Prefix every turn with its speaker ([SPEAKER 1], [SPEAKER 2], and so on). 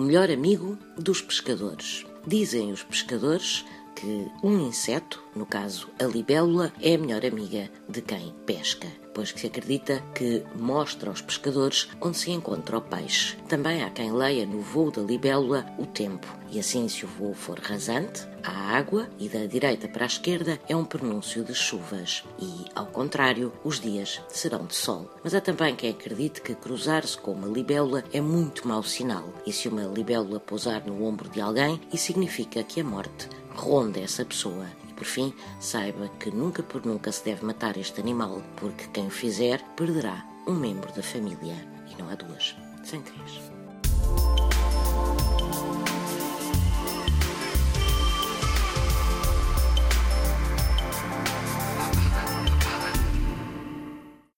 [SPEAKER 1] melhor amigo dos pescadores. Dizem os pescadores que um inseto, no caso a libélula, é a melhor amiga de quem pesca, pois que se acredita que mostra aos pescadores onde se encontra o peixe. Também há quem leia no voo da libélula o tempo, e assim, se o voo for rasante, há água e da direita para a esquerda é um pronúncio de chuvas, e, ao contrário, os dias serão de sol. Mas há também quem acredite que cruzar-se com uma libélula é muito mau sinal, e se uma libélula pousar no ombro de alguém, isso significa que a morte ronda essa pessoa. E por fim, saiba que nunca por nunca se deve matar este animal, porque quem o fizer perderá um membro da família. E não há duas, sem três.